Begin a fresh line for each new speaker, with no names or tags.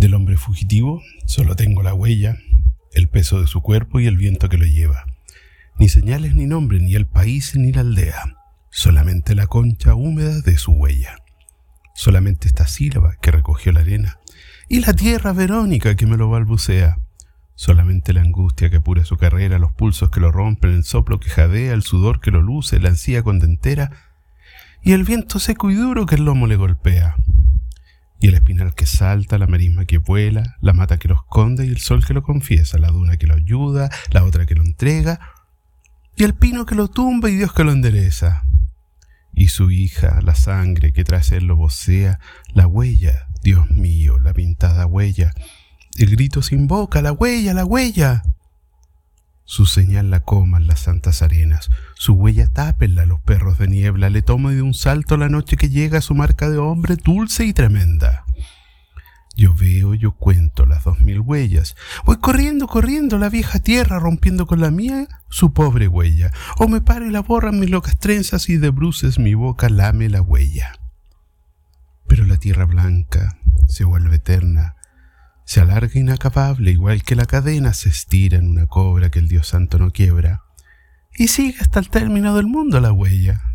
Del hombre fugitivo solo tengo la huella, el peso de su cuerpo y el viento que lo lleva. Ni señales ni nombre, ni el país ni la aldea, solamente la concha húmeda de su huella. Solamente esta sílaba que recogió la arena y la tierra verónica que me lo balbucea. Solamente la angustia que apura su carrera, los pulsos que lo rompen, el soplo que jadea, el sudor que lo luce, la ansía contentera y el viento seco y duro que el lomo le golpea y el espinal que salta, la marisma que vuela, la mata que lo esconde y el sol que lo confiesa, la duna que lo ayuda, la otra que lo entrega, y el pino que lo tumba y Dios que lo endereza. Y su hija, la sangre que tras él lo vocea, la huella, Dios mío, la pintada huella, el grito sin boca, la huella, la huella. Su señal la coman las santas arenas, su huella tápenla los perros de niebla, le toma de un salto la noche que llega su marca de hombre dulce y tremenda. Yo veo, yo cuento las dos mil huellas. Voy corriendo, corriendo la vieja tierra, rompiendo con la mía su pobre huella. O me paro y la borran mis locas trenzas y de bruces mi boca lame la huella. Pero la tierra blanca se vuelve eterna, se alarga inacabable, igual que la cadena se estira en una cobra que el Dios Santo no quiebra, y sigue hasta el término del mundo la huella.